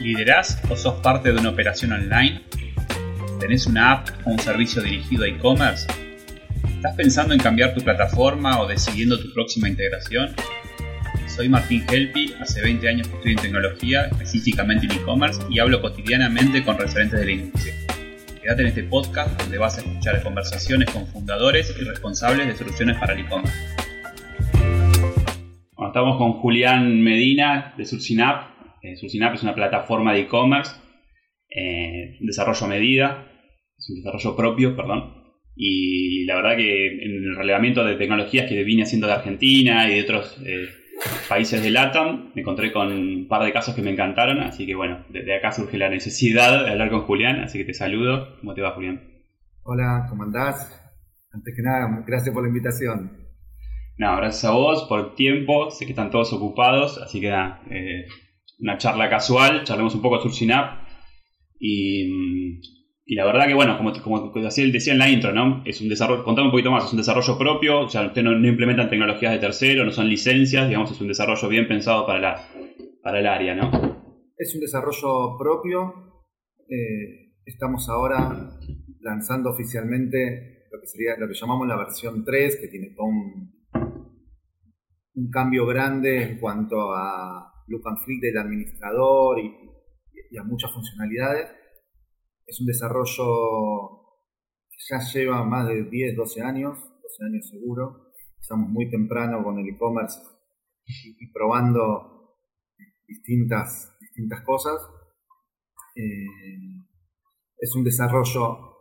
¿Liderás o sos parte de una operación online? ¿Tenés una app o un servicio dirigido a e-commerce? ¿Estás pensando en cambiar tu plataforma o decidiendo tu próxima integración? Soy Martín Helpi, hace 20 años que estoy en tecnología, específicamente en e-commerce, y hablo cotidianamente con referentes de la industria. Quédate en este podcast donde vas a escuchar conversaciones con fundadores y responsables de soluciones para el e-commerce. Bueno, estamos con Julián Medina de Surcinap, eh, Surcinap es una plataforma de e-commerce, eh, desarrollo a medida, es un desarrollo propio, perdón. Y la verdad que en el relevamiento de tecnologías que vine haciendo de Argentina y de otros eh, países de LATAM, me encontré con un par de casos que me encantaron, así que bueno, desde acá surge la necesidad de hablar con Julián, así que te saludo. ¿Cómo te va, Julián? Hola, ¿cómo andás? Antes que nada, gracias por la invitación. No, gracias a vos por el tiempo, sé que están todos ocupados, así que nada, eh, una charla casual, charlemos un poco de Surcinap. Y, y la verdad que, bueno, como, como decía en la intro, ¿no? Es un desarrollo, contame un poquito más, es un desarrollo propio, o sea, ustedes no, implementan tecnologías de tercero, no son licencias, digamos, es un desarrollo bien pensado para, la, para el área, ¿no? Es un desarrollo propio. Eh, estamos ahora lanzando oficialmente lo que sería lo que llamamos la versión 3, que tiene todo un, un cambio grande en cuanto a and feel del administrador y, a muchas funcionalidades. Es un desarrollo que ya lleva más de 10, 12 años, 12 años seguro. Estamos muy temprano con el e-commerce y, probando distintas, distintas cosas. Eh, es un desarrollo,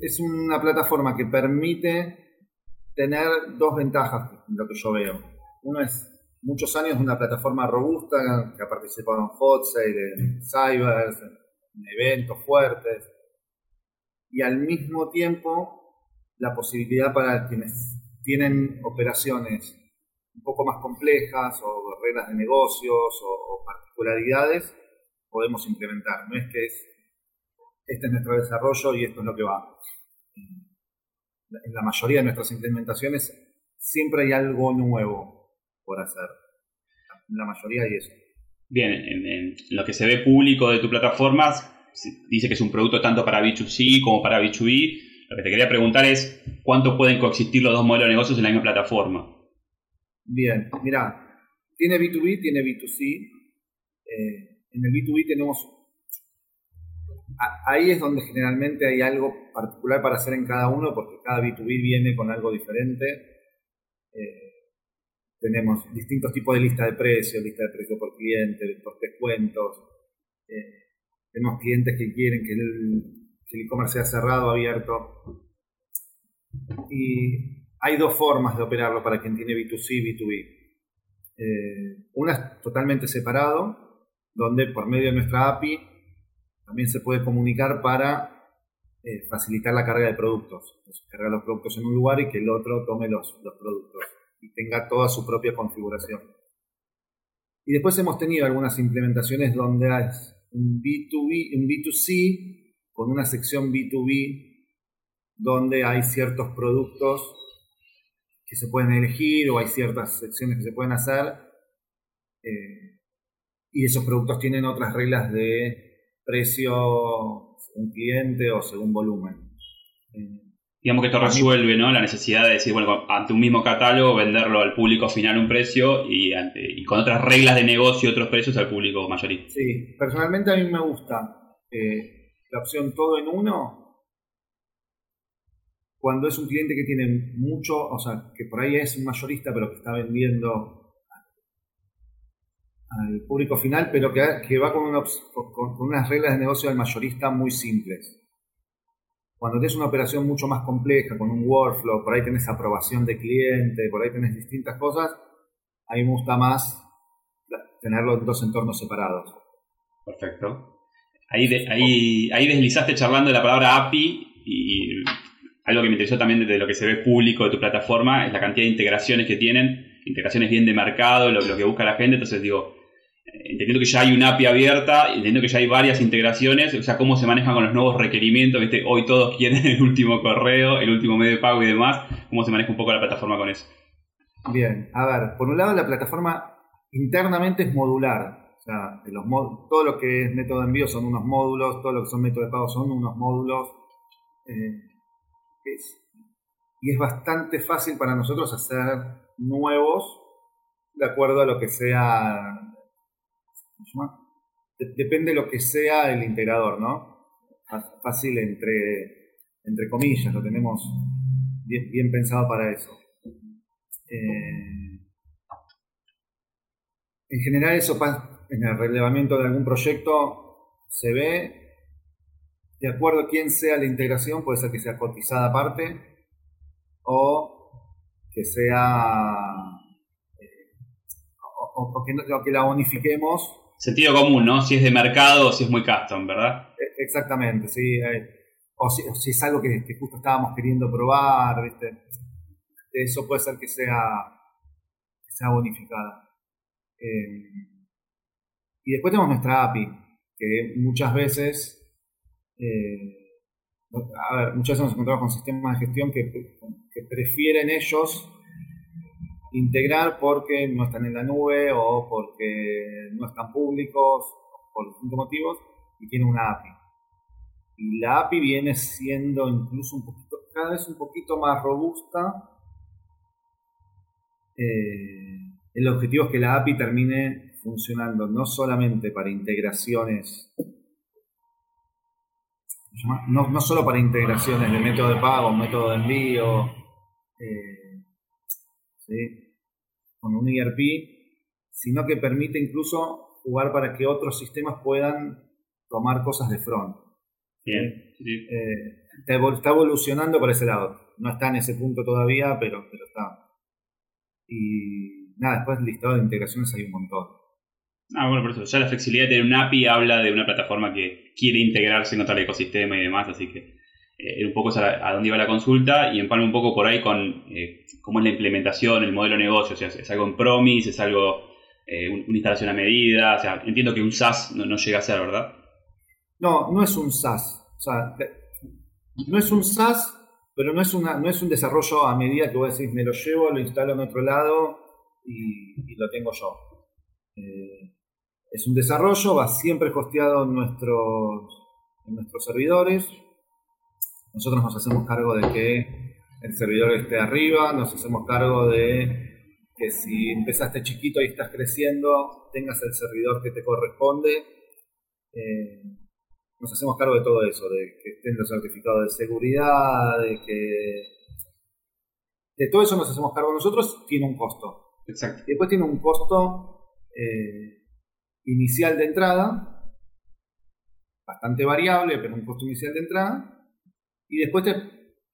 es una plataforma que permite tener dos ventajas, lo que yo veo. Uno es muchos años una plataforma robusta que ha participado en hot sale, en cybers, en eventos fuertes. Y al mismo tiempo, la posibilidad para quienes tienen operaciones un poco más complejas o reglas de negocios o, particularidades, podemos implementar. No es que es, este es nuestro desarrollo y esto es lo que va. En la mayoría de nuestras implementaciones siempre hay algo nuevo hacer. La mayoría y eso. Bien, en, lo que se ve público de tu plataforma, dice que es un producto tanto para B2C como para B2B. Lo que te quería preguntar es, ¿cuánto pueden coexistir los dos modelos de negocios en la misma plataforma? Bien, mira, tiene B2B, tiene B2C. Eh, en el B2B tenemos... Ahí es donde generalmente hay algo particular para hacer en cada uno, porque cada B2B viene con algo diferente. Eh, tenemos distintos tipos de lista de precios, lista de precios por cliente, por descuentos. Eh, tenemos clientes que quieren que el e-commerce sea cerrado, abierto. Y hay dos formas de operarlo para quien tiene B2C y B2B. Eh, una es totalmente separado, donde por medio de nuestra API también se puede comunicar para eh, facilitar la carga de productos. Entonces, cargar los productos en un lugar y que el otro tome los, los productos y tenga toda su propia configuración. Y después hemos tenido algunas implementaciones donde hay un B2B, un B2C con una sección B2B donde hay ciertos productos que se pueden elegir o hay ciertas secciones que se pueden hacer eh, y esos productos tienen otras reglas de precio según cliente o según volumen. Eh, digamos que esto resuelve ¿no? la necesidad de decir, bueno, ante un mismo catálogo venderlo al público final un precio y, ante, y con otras reglas de negocio otros precios al público mayorista. Sí, personalmente a mí me gusta eh, la opción todo en uno cuando es un cliente que tiene mucho, o sea, que por ahí es un mayorista pero que está vendiendo al público final, pero que, que va con, con unas reglas de negocio al mayorista muy simples. Cuando tienes una operación mucho más compleja, con un workflow, por ahí tenés aprobación de cliente, por ahí tenés distintas cosas, a mí me gusta más tenerlo en dos entornos separados. Perfecto. Ahí, ahí, ahí deslizaste charlando de la palabra API y algo que me interesó también de lo que se ve público de tu plataforma es la cantidad de integraciones que tienen, integraciones bien de mercado, lo, lo que busca la gente. Entonces digo, entendiendo que ya hay una API abierta, entendiendo que ya hay varias integraciones, o sea, cómo se manejan con los nuevos requerimientos, ¿viste? hoy todos quieren el último correo, el último medio de pago y demás, cómo se maneja un poco la plataforma con eso. Bien, a ver, por un lado la plataforma internamente es modular, O sea, los todo lo que es método de envío son unos módulos, todo lo que son métodos de pago son unos módulos. Eh, y es bastante fácil para nosotros hacer nuevos de acuerdo a lo que sea. Depende de lo que sea el integrador, ¿no? Fácil entre, entre comillas, lo tenemos bien, pensado para eso. Eh, en general, eso en el relevamiento de algún proyecto se ve de acuerdo a quién sea la integración, puede ser que sea cotizada aparte o que sea eh, o, que, la unifiquemos. Sentido común, ¿no? Si es de mercado o si es muy custom, ¿verdad? E, exactamente, sí. Eh, o, si, es algo que, justo estábamos queriendo probar, ¿viste? Eso puede ser que sea, sea unificada. Eh, y después tenemos nuestra API, que muchas veces a ver, muchas veces nos encontramos con sistemas de gestión que, prefieren ellos integrar porque no están en la nube o porque no están públicos, por distintos motivos, y tienen una API. Y la API viene siendo incluso un poquito, cada vez un poquito más robusta. Eh, el objetivo es que la API termine funcionando no solamente para integraciones no, no solo para integraciones de método de pago, método de envío, eh, con un ERP, sino que permite incluso jugar para que otros sistemas puedan tomar cosas de front. Bien. Eh, está evolucionando por ese lado. No está en ese punto todavía, pero, pero está. Y nada, después listado de integraciones hay un montón. Ah, bueno, por eso. Ya la flexibilidad de tener un API habla de una plataforma que quiere integrarse en otro ecosistema y demás, así que eh, un poco a, dónde iba la consulta y empalme un poco por ahí con eh, cómo es la implementación, el modelo de negocio, o sea, es algo en promise, es algo, eh, una instalación a medida, o sea, entiendo que un SaaS no, llega a ser, ¿verdad? No, no es un SaaS, o sea, no es un SaaS, pero no es, una, no es un desarrollo a medida que vos decís, me lo llevo, lo instalo en otro lado y, lo tengo yo. Es un desarrollo, va siempre hosteado en nuestros, en nuestros servidores. Nosotros nos hacemos cargo de que el servidor esté arriba, nos hacemos cargo de que si empezaste chiquito y estás creciendo, tengas el servidor que te corresponde. Eh, nos hacemos cargo de todo eso, de que estén los certificados de seguridad, de que... De todo eso nos hacemos cargo nosotros, tiene un costo. Exacto. Y después tiene un costo eh, inicial de entrada, bastante variable, pero un costo inicial de entrada. Y después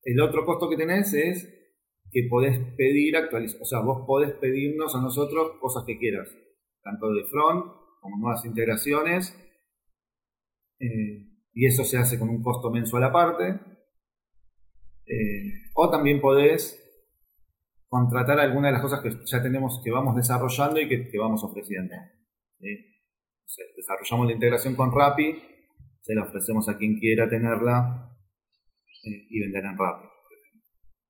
el otro costo que tenés es que podés pedir actualización. O sea, vos podés pedirnos a nosotros cosas que quieras, tanto de front como nuevas integraciones. Eh, y eso se hace con un costo mensual aparte. Eh, o también podés contratar alguna de las cosas que ya tenemos, que vamos desarrollando y que, vamos ofreciendo desarrollamos la integración con Rappi, se la ofrecemos a quien quiera tenerla y vender en.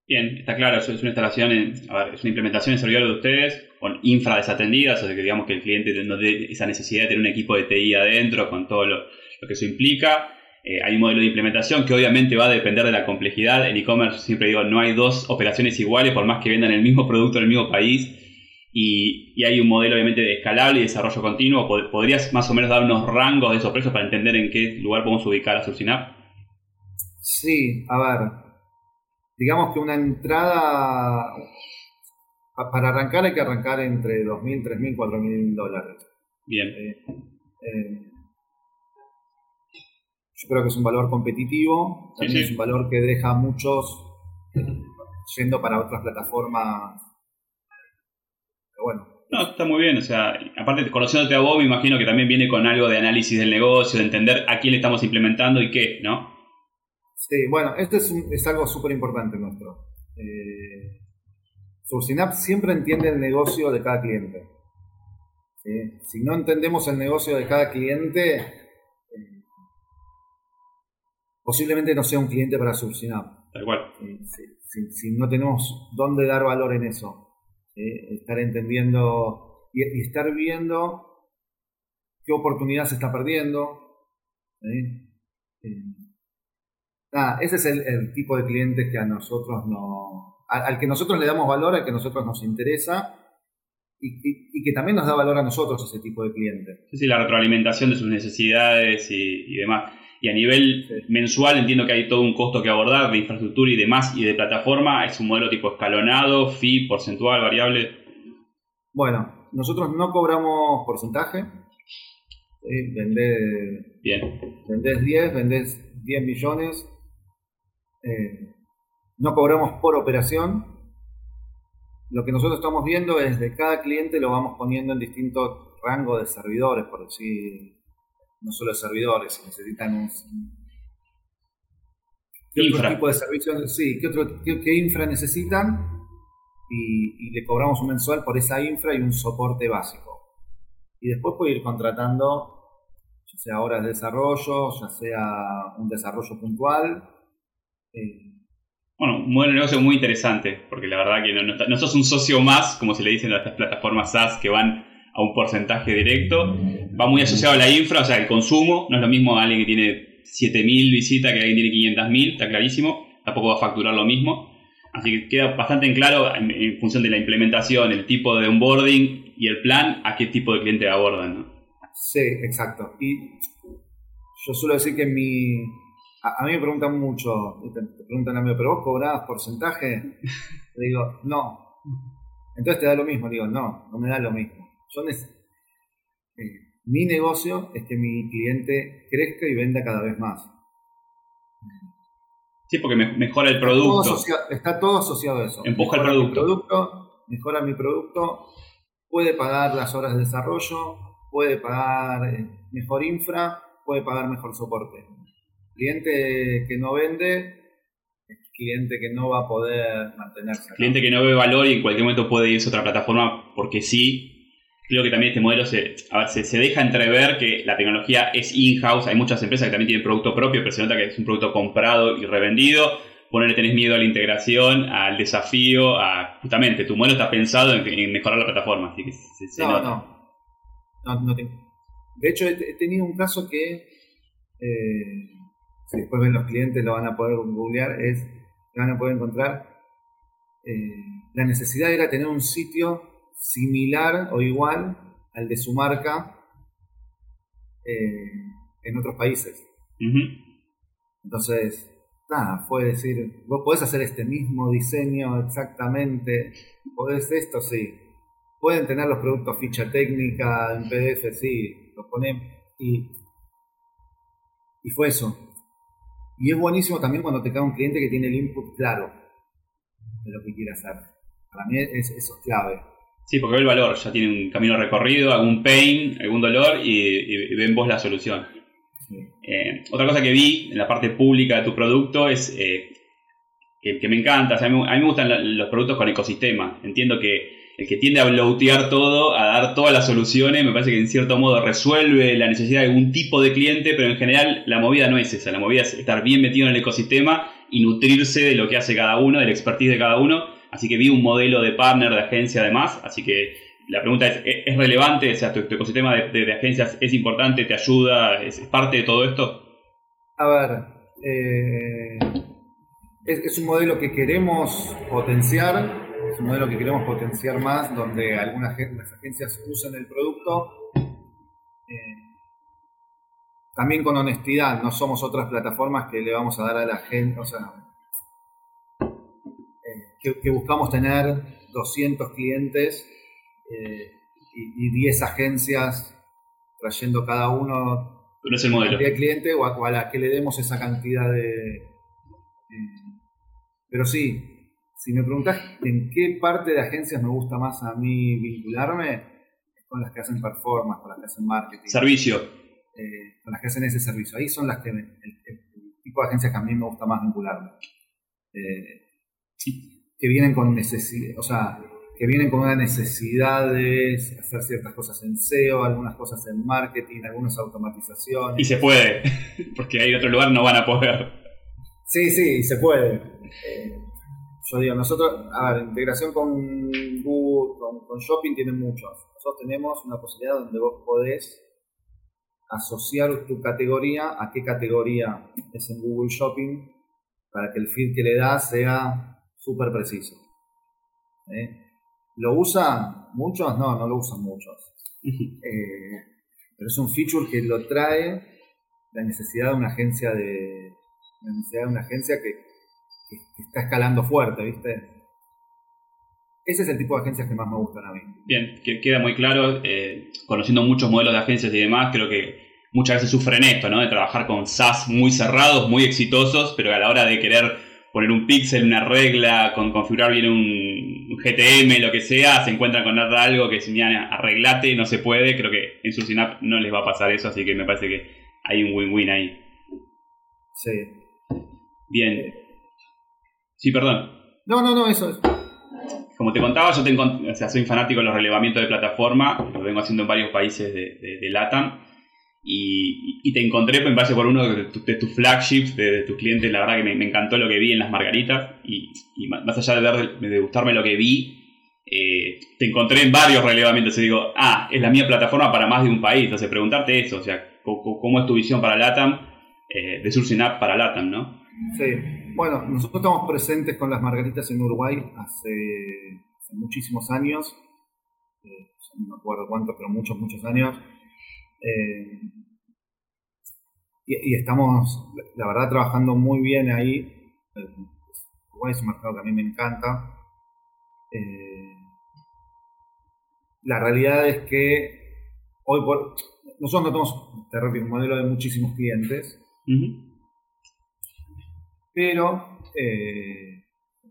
Bien, está claro, es una instalación, es una implementación en servidor de ustedes con infra desatendida, o sea que digamos que el cliente no tiene esa necesidad de tener un equipo de TI adentro con todo lo, que eso implica. Eh, hay un modelo de implementación que obviamente va a depender de la complejidad. En e-commerce siempre digo, no hay dos operaciones iguales por más que vendan el mismo producto en el mismo país y, hay un modelo obviamente de escalable y desarrollo continuo. ¿Podrías más o menos dar unos rangos de esos precios para entender en qué lugar podemos ubicar a Surcinap? Sí, a ver. Digamos que una entrada, para arrancar hay que arrancar entre 2.000, 3.000, 4.000 dólares. Bien. Eh, eh, yo creo que es un valor competitivo, también es un valor que deja a muchos yendo para otras plataformas bueno. No, está muy bien, o sea, aparte conociéndote a vos, me imagino que también viene con algo de análisis del negocio, de entender a quién le estamos implementando y qué, ¿no? Sí, bueno, esto es, es algo súper importante nuestro. Eh, siempre entiende el negocio de cada cliente. Si no entendemos el negocio de cada cliente, eh, posiblemente no sea un cliente para Surcinap. Tal cual. si no tenemos dónde dar valor en eso. estar entendiendo y, estar viendo qué oportunidad se está perdiendo. Eh, ese es el, tipo de cliente que a nosotros no, al, que nosotros le damos valor, al que a nosotros nos interesa y, que también nos da valor a nosotros ese tipo de cliente. Sí, la retroalimentación de sus necesidades y, demás. Y a nivel mensual entiendo que hay todo un costo que abordar de infraestructura y demás y de plataforma. Es un modelo tipo escalonado, fee, porcentual, variable. Bueno, nosotros no cobramos porcentaje. Vendés, Bien. vendés 10, vendés 10 millones. Eh, no cobramos por operación. Lo que nosotros estamos viendo es de cada cliente lo vamos poniendo en distintos rangos de servidores, por decir, no solo de servidores, si necesitan un... ¿Qué otro tipo de servicios? Sí, ¿qué, otro, qué, infra necesitan? Y, le cobramos un mensual por esa infra y un soporte básico. Y después puede ir contratando, ya sea horas de desarrollo, ya sea un desarrollo puntual. Bueno, un de negocio muy interesante, porque la verdad que no, sos un socio más, como se le dicen a estas plataformas SaaS que van a un porcentaje directo, va muy asociado a la infra, o sea, el consumo, no es lo mismo alguien que tiene 7.000 visitas que alguien tiene 500.000, está clarísimo, tampoco va a facturar lo mismo, así que queda bastante en claro en, función de la implementación, el tipo de onboarding y el plan, a qué tipo de cliente abordan. Sí, exacto. Y yo suelo decir que mi, a, mí me preguntan mucho, te, preguntan a mí, ¿pero vos cobrabas porcentaje? Le digo, no. Entonces te da lo mismo, digo, no, no me da lo mismo. Yo eh, mi negocio es que mi cliente crezca y venda cada vez más. Sí, porque mejora el producto. Está todo, asociado, a eso. Empuja el producto. producto. Mejora mi producto, puede pagar las horas de desarrollo, puede pagar eh, mejor infra, puede pagar mejor soporte. Cliente que no vende cliente que no va a poder mantenerse. Cliente que no ve valor y en cualquier momento puede irse a otra plataforma porque sí. Creo que también este modelo se, se, deja entrever que la tecnología es in-house. Hay muchas empresas que también tienen producto propio, pero se nota que es un producto comprado y revendido. Ponerle tenés miedo a la integración, al desafío, a justamente tu modelo está pensado en, mejorar la plataforma. Así que se, no, no, no, De hecho, he, tenido un caso que eh, después ven los clientes lo van a poder googlear, es, van a poder encontrar, eh, la necesidad era tener un sitio similar o igual al de su marca eh, en otros países. Entonces, nada, fue decir, vos podés hacer este mismo diseño exactamente, podés esto, sí. Pueden tener los productos ficha técnica en PDF, sí, los ponemos. Y, y fue eso. Y es buenísimo también cuando te cae un cliente que tiene el input claro de lo que quiere hacer. Para mí es, eso es clave. Sí, porque ve el valor, ya tiene un camino recorrido, algún pain, algún dolor y, ven vos la solución. Eh, otra cosa que vi en la parte pública de tu producto es eh, que, me encanta, a, mí, me gustan los productos con ecosistema. Entiendo que el que tiende a bloatear todo, a dar todas las soluciones, me parece que en cierto modo resuelve la necesidad de algún tipo de cliente, pero en general la movida no es esa, la movida es estar bien metido en el ecosistema y nutrirse de lo que hace cada uno, del expertise de cada uno. Así que vi un modelo de partner, de agencia además, así que la pregunta es, ¿es relevante? O sea, ¿tu, ecosistema de, agencias es importante, te ayuda, es, parte de todo esto? A ver, eh, es, es un modelo que queremos potenciar, es un modelo que queremos potenciar más, donde algunas las agencias usan el producto. Eh, también con honestidad, no somos otras plataformas que le vamos a dar a la gente, o sea, eh, que, buscamos tener 200 clientes eh, y, 10 agencias trayendo cada uno no es el modelo. de cliente o a, la que le demos esa cantidad de... pero sí, si me preguntás en qué parte de agencias me gusta más a mí vincularme, es con las que hacen performance, con las que hacen marketing. Servicio. Eh, con las que hacen ese servicio. Ahí son las que el, tipo de agencias que a mí me gusta más vincularme. Eh, que vienen con necesidad, o sea, que vienen con una necesidad de hacer ciertas cosas en SEO, algunas cosas en marketing, algunas automatizaciones. Y se puede, porque hay otro lugar no van a poder. Sí, sí, se puede. Eh, yo digo, nosotros, a ver, integración con Google, con, Shopping tienen muchos. Nosotros tenemos una posibilidad donde vos podés asociar tu categoría a qué categoría es en Google Shopping para que el feed que le das sea súper preciso. ¿Eh? ¿Lo usan muchos? No, no lo usan muchos. Eh, pero es un feature que lo trae la necesidad de una agencia de la necesidad de una agencia que, que está escalando fuerte, ¿viste? Ese es el tipo de agencias que más me gustan a mí. Bien, que queda muy claro, eh, conociendo muchos modelos de agencias y demás, creo que muchas veces sufren esto, ¿no? De trabajar con SaaS muy cerrados, muy exitosos, pero a la hora de querer poner un pixel, una regla, con configurar bien un, GTM, lo que sea, se encuentran con algo que si arreglate, no se puede. Creo que en su Synapse no les va a pasar eso, así que me parece que hay un win-win ahí. Sí. Bien. Sí, perdón. No, no, no, eso es. Como te contaba, yo tengo, o sea, soy fanático de los relevamientos de plataforma, lo vengo haciendo en varios países de, de, LATAM. Y, te encontré en base por uno de, tus flagships, de, tus clientes, la verdad que me, encantó lo que vi en las margaritas y, más allá de, ver, de, gustarme lo que vi, eh, te encontré en varios relevamientos y digo, ah, es la mía plataforma para más de un país, entonces preguntarte eso, o sea, ¿cómo, es tu visión para LATAM, eh, de Sourcing App para LATAM, no? Sí, bueno, nosotros estamos presentes con las margaritas en Uruguay hace, muchísimos años, eh, no me acuerdo cuántos, pero muchos, muchos años. Eh, y, estamos, la verdad, trabajando muy bien ahí. Uruguay es un mercado que a mí me encanta. Eh, la realidad es que hoy por, nosotros no tenemos, un modelo de muchísimos clientes pero eh,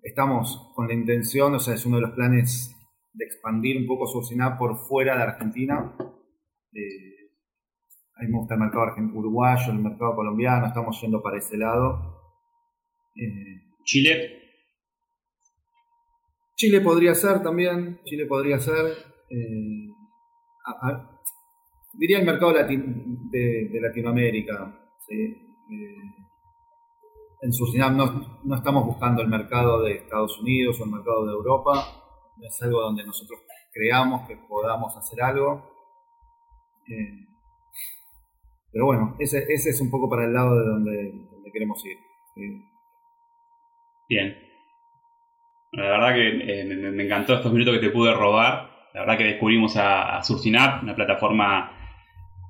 estamos con la intención, o sea, es uno de los planes de expandir un poco Surcinap por fuera de Argentina. Eh, a mí me gusta el mercado uruguayo, el mercado colombiano, estamos yendo para ese lado. Eh, ¿Chile? Chile podría ser también, Chile podría ser. diría el mercado de, Latinoamérica. ¿sí? En Surinam no, no, estamos buscando el mercado de Estados Unidos o el mercado de Europa, es algo donde nosotros creamos que podamos hacer algo. Eh, pero bueno, ese, ese, es un poco para el lado de donde, queremos ir. Bien. La verdad que eh, me, encantó estos minutos que te pude robar. La verdad que descubrimos a, a Surcinap, una plataforma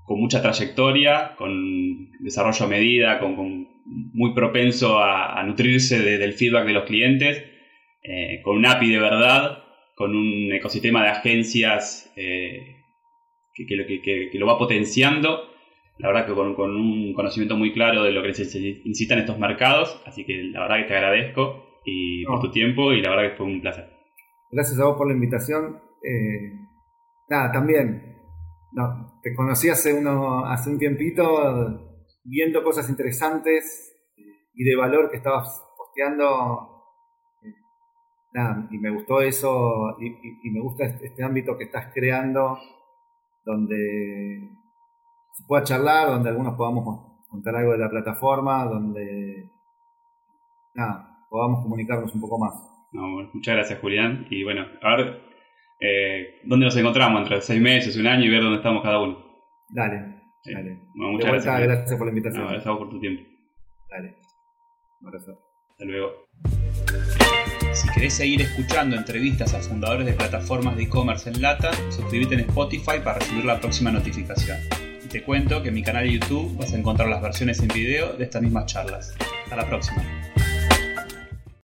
con mucha trayectoria, con desarrollo a medida, con muy propenso a, nutrirse del feedback de los clientes, eh, con un API de verdad, con un ecosistema de agencias eh, que, lo va potenciando. La verdad que con, un conocimiento muy claro de lo que se necesitan estos mercados, así que la verdad que te agradezco y por tu tiempo y la verdad que fue un placer. Gracias a vos por la invitación. Eh, nada, también, no, te conocí hace, uno, hace un tiempito viendo cosas interesantes y de valor que estabas posteando. Nada, y me gustó eso, y, me gusta este, este, ámbito que estás creando, donde se pueda charlar, donde algunos podamos contar algo de la plataforma, donde nada, podamos comunicarnos un poco más. muchas gracias Julián, y bueno, a ver, eh, ¿dónde nos encontramos? Entre seis meses, un año y ver dónde estamos cada uno. Dale, muchas gracias. gracias por la invitación. No, gracias por tu tiempo. Dale. Un abrazo. Hasta luego. Si querés seguir escuchando entrevistas a fundadores de plataformas de e-commerce en Lata, suscríbete en Spotify para recibir la próxima notificación. Y te cuento que en mi canal de YouTube vas a encontrar las versiones en video de estas mismas charlas. Hasta la próxima.